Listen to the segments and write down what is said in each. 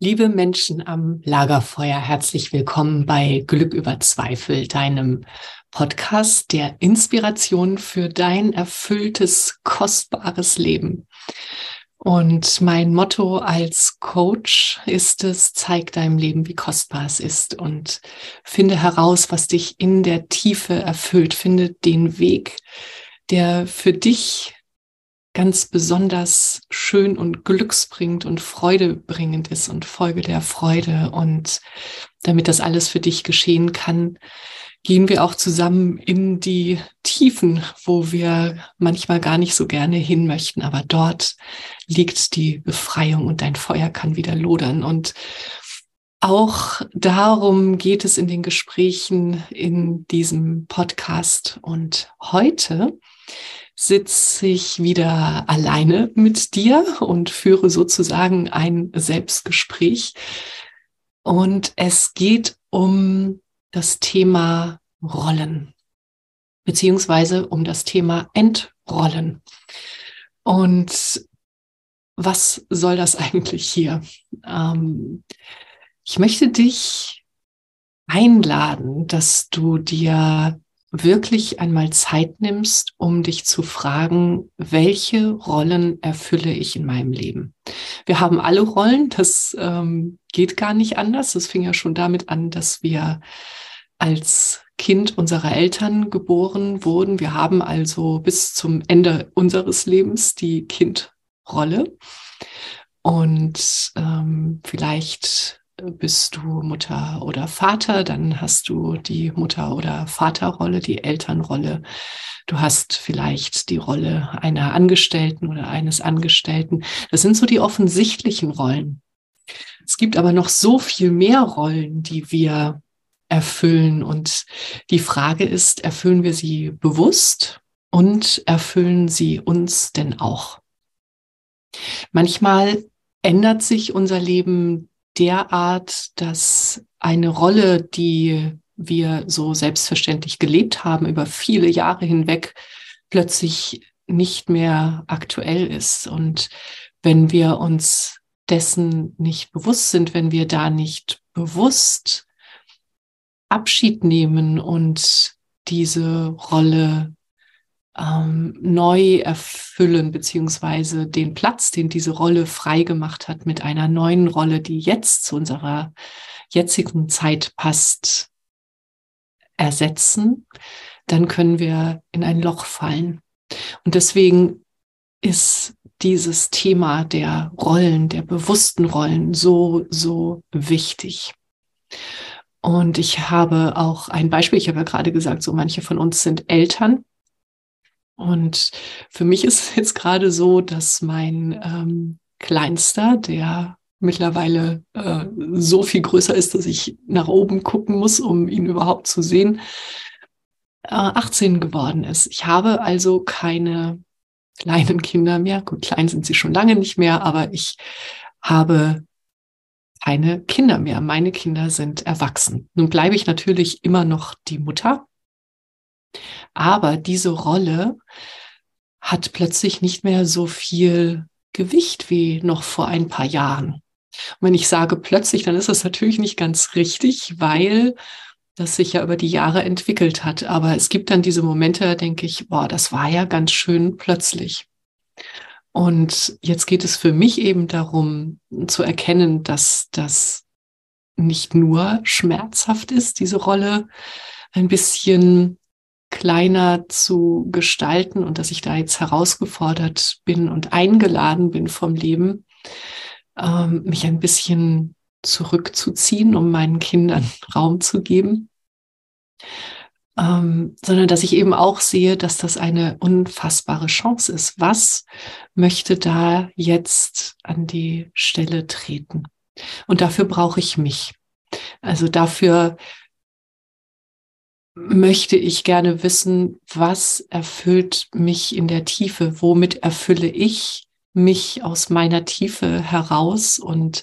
Liebe Menschen am Lagerfeuer, herzlich willkommen bei Glück über Zweifel, deinem Podcast der Inspiration für dein erfülltes, kostbares Leben. Und mein Motto als Coach ist es, zeig deinem Leben, wie kostbar es ist und finde heraus, was dich in der Tiefe erfüllt. Finde den Weg, der für dich ganz besonders schön und glücksbringend und freudebringend ist und Folge der Freude. Und damit das alles für dich geschehen kann, gehen wir auch zusammen in die Tiefen, wo wir manchmal gar nicht so gerne hin möchten. Aber dort liegt die Befreiung und dein Feuer kann wieder lodern. Und auch darum geht es in den Gesprächen in diesem Podcast. Und heute sitze ich wieder alleine mit dir und führe sozusagen ein Selbstgespräch. Und es geht um das Thema Rollen, beziehungsweise um das Thema Entrollen. Und was soll das eigentlich hier? Ähm, ich möchte dich einladen, dass du dir wirklich einmal Zeit nimmst, um dich zu fragen, welche Rollen erfülle ich in meinem Leben? Wir haben alle Rollen, das ähm, geht gar nicht anders. Das fing ja schon damit an, dass wir als Kind unserer Eltern geboren wurden. Wir haben also bis zum Ende unseres Lebens die Kindrolle. Und ähm, vielleicht bist du Mutter oder Vater, dann hast du die Mutter- oder Vaterrolle, die Elternrolle. Du hast vielleicht die Rolle einer Angestellten oder eines Angestellten. Das sind so die offensichtlichen Rollen. Es gibt aber noch so viel mehr Rollen, die wir erfüllen. Und die Frage ist, erfüllen wir sie bewusst und erfüllen sie uns denn auch? Manchmal ändert sich unser Leben derart, dass eine Rolle, die wir so selbstverständlich gelebt haben über viele Jahre hinweg, plötzlich nicht mehr aktuell ist. Und wenn wir uns dessen nicht bewusst sind, wenn wir da nicht bewusst Abschied nehmen und diese Rolle ähm, neu erfüllen, beziehungsweise den Platz, den diese Rolle freigemacht hat, mit einer neuen Rolle, die jetzt zu unserer jetzigen Zeit passt, ersetzen, dann können wir in ein Loch fallen. Und deswegen ist dieses Thema der Rollen, der bewussten Rollen so, so wichtig. Und ich habe auch ein Beispiel, ich habe ja gerade gesagt, so manche von uns sind Eltern und für mich ist es jetzt gerade so, dass mein ähm, Kleinster, der mittlerweile äh, so viel größer ist, dass ich nach oben gucken muss, um ihn überhaupt zu sehen, äh, 18 geworden ist. Ich habe also keine kleinen Kinder mehr. Gut, klein sind sie schon lange nicht mehr, aber ich habe keine Kinder mehr. Meine Kinder sind erwachsen. Nun bleibe ich natürlich immer noch die Mutter, aber diese Rolle hat plötzlich nicht mehr so viel Gewicht wie noch vor ein paar Jahren. Und wenn ich sage plötzlich, dann ist das natürlich nicht ganz richtig, weil das sich ja über die Jahre entwickelt hat. Aber es gibt dann diese Momente, da denke ich, boah, das war ja ganz schön plötzlich. Und jetzt geht es für mich eben darum zu erkennen, dass das nicht nur schmerzhaft ist, diese Rolle ein bisschen kleiner zu gestalten und dass ich da jetzt herausgefordert bin und eingeladen bin vom Leben, ähm, mich ein bisschen zurückzuziehen, um meinen Kindern Raum zu geben, ähm, sondern dass ich eben auch sehe, dass das eine unfassbare Chance ist. Was möchte da jetzt an die Stelle treten? Und dafür brauche ich mich. Also dafür möchte ich gerne wissen, was erfüllt mich in der Tiefe? Womit erfülle ich mich aus meiner Tiefe heraus und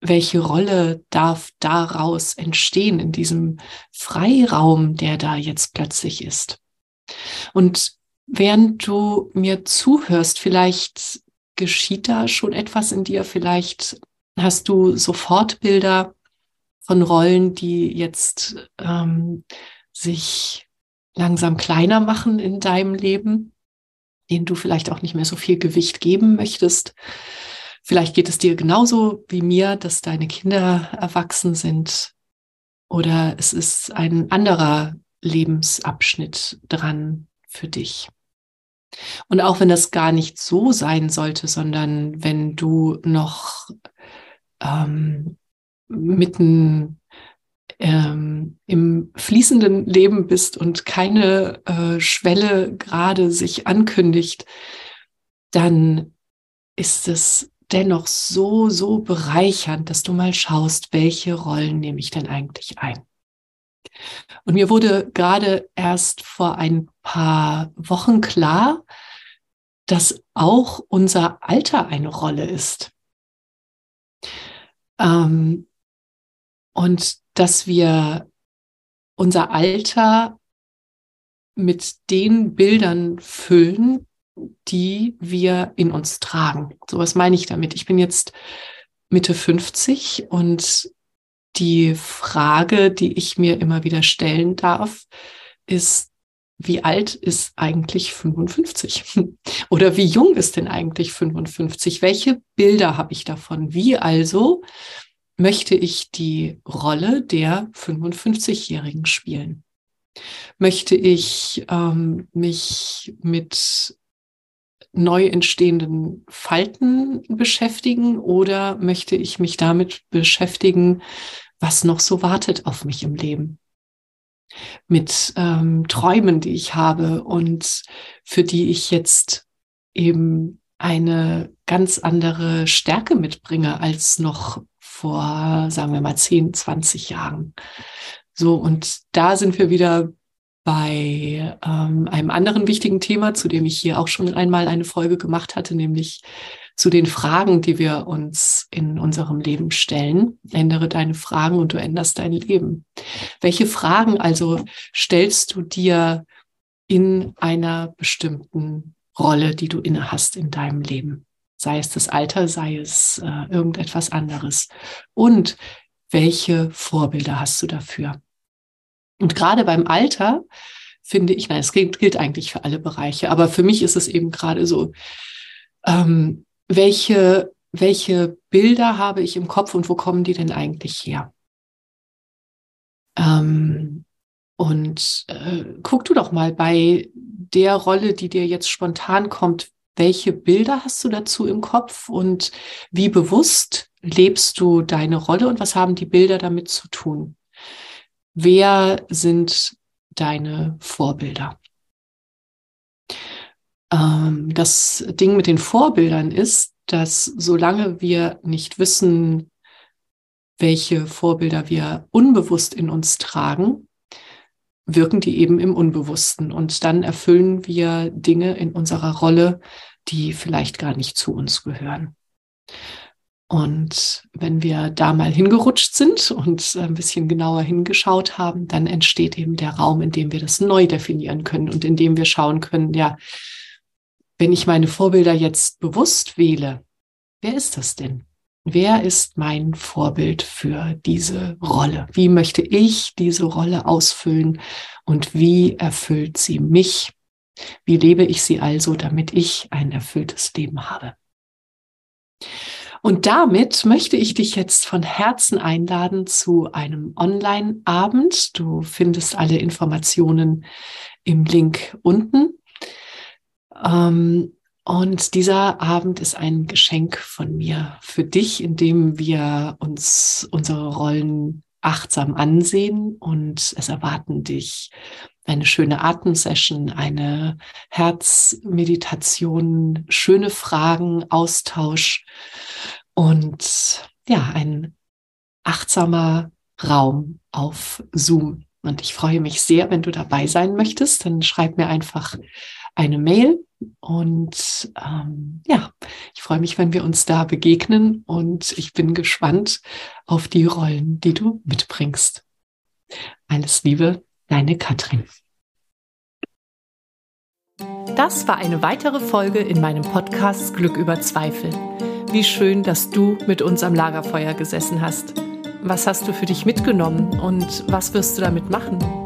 welche Rolle darf daraus entstehen in diesem Freiraum, der da jetzt plötzlich ist? Und während du mir zuhörst, vielleicht geschieht da schon etwas in dir, vielleicht hast du sofort Bilder von Rollen, die jetzt ähm, sich langsam kleiner machen in deinem Leben, denen du vielleicht auch nicht mehr so viel Gewicht geben möchtest. Vielleicht geht es dir genauso wie mir, dass deine Kinder erwachsen sind oder es ist ein anderer Lebensabschnitt dran für dich. Und auch wenn das gar nicht so sein sollte, sondern wenn du noch ähm, mitten ähm, im fließenden Leben bist und keine äh, Schwelle gerade sich ankündigt, dann ist es dennoch so, so bereichernd, dass du mal schaust, welche Rollen nehme ich denn eigentlich ein. Und mir wurde gerade erst vor ein paar Wochen klar, dass auch unser Alter eine Rolle ist. Ähm, und dass wir unser Alter mit den Bildern füllen, die wir in uns tragen. So was meine ich damit. Ich bin jetzt Mitte 50 und die Frage, die ich mir immer wieder stellen darf, ist, wie alt ist eigentlich 55? Oder wie jung ist denn eigentlich 55? Welche Bilder habe ich davon? Wie also möchte ich die Rolle der 55-Jährigen spielen? Möchte ich ähm, mich mit neu entstehenden Falten beschäftigen oder möchte ich mich damit beschäftigen, was noch so wartet auf mich im Leben? Mit ähm, Träumen, die ich habe und für die ich jetzt eben eine ganz andere Stärke mitbringe als noch vor, sagen wir mal, 10, 20 Jahren. So, und da sind wir wieder bei ähm, einem anderen wichtigen Thema, zu dem ich hier auch schon einmal eine Folge gemacht hatte, nämlich zu den Fragen, die wir uns in unserem Leben stellen. Ändere deine Fragen und du änderst dein Leben. Welche Fragen also stellst du dir in einer bestimmten Rolle, die du inne hast in deinem Leben? Sei es das Alter, sei es äh, irgendetwas anderes. Und welche Vorbilder hast du dafür? Und gerade beim Alter finde ich, nein, es gilt, gilt eigentlich für alle Bereiche, aber für mich ist es eben gerade so, ähm, welche, welche Bilder habe ich im Kopf und wo kommen die denn eigentlich her? Ähm, und äh, guck du doch mal bei der Rolle, die dir jetzt spontan kommt, welche Bilder hast du dazu im Kopf und wie bewusst lebst du deine Rolle und was haben die Bilder damit zu tun? Wer sind deine Vorbilder? Ähm, das Ding mit den Vorbildern ist, dass solange wir nicht wissen, welche Vorbilder wir unbewusst in uns tragen, wirken die eben im Unbewussten. Und dann erfüllen wir Dinge in unserer Rolle, die vielleicht gar nicht zu uns gehören. Und wenn wir da mal hingerutscht sind und ein bisschen genauer hingeschaut haben, dann entsteht eben der Raum, in dem wir das neu definieren können und in dem wir schauen können, ja, wenn ich meine Vorbilder jetzt bewusst wähle, wer ist das denn? Wer ist mein Vorbild für diese Rolle? Wie möchte ich diese Rolle ausfüllen und wie erfüllt sie mich? Wie lebe ich sie also, damit ich ein erfülltes Leben habe? Und damit möchte ich dich jetzt von Herzen einladen zu einem Online-Abend. Du findest alle Informationen im Link unten. Ähm, und dieser Abend ist ein Geschenk von mir für dich, indem wir uns unsere Rollen achtsam ansehen und es erwarten dich eine schöne Atemsession, eine Herzmeditation, schöne Fragen, Austausch und ja, ein achtsamer Raum auf Zoom. Und ich freue mich sehr, wenn du dabei sein möchtest. Dann schreib mir einfach eine Mail und ähm, ja, ich freue mich, wenn wir uns da begegnen und ich bin gespannt auf die Rollen, die du mitbringst. Alles Liebe, deine Katrin. Das war eine weitere Folge in meinem Podcast Glück über Zweifel. Wie schön, dass du mit uns am Lagerfeuer gesessen hast. Was hast du für dich mitgenommen und was wirst du damit machen?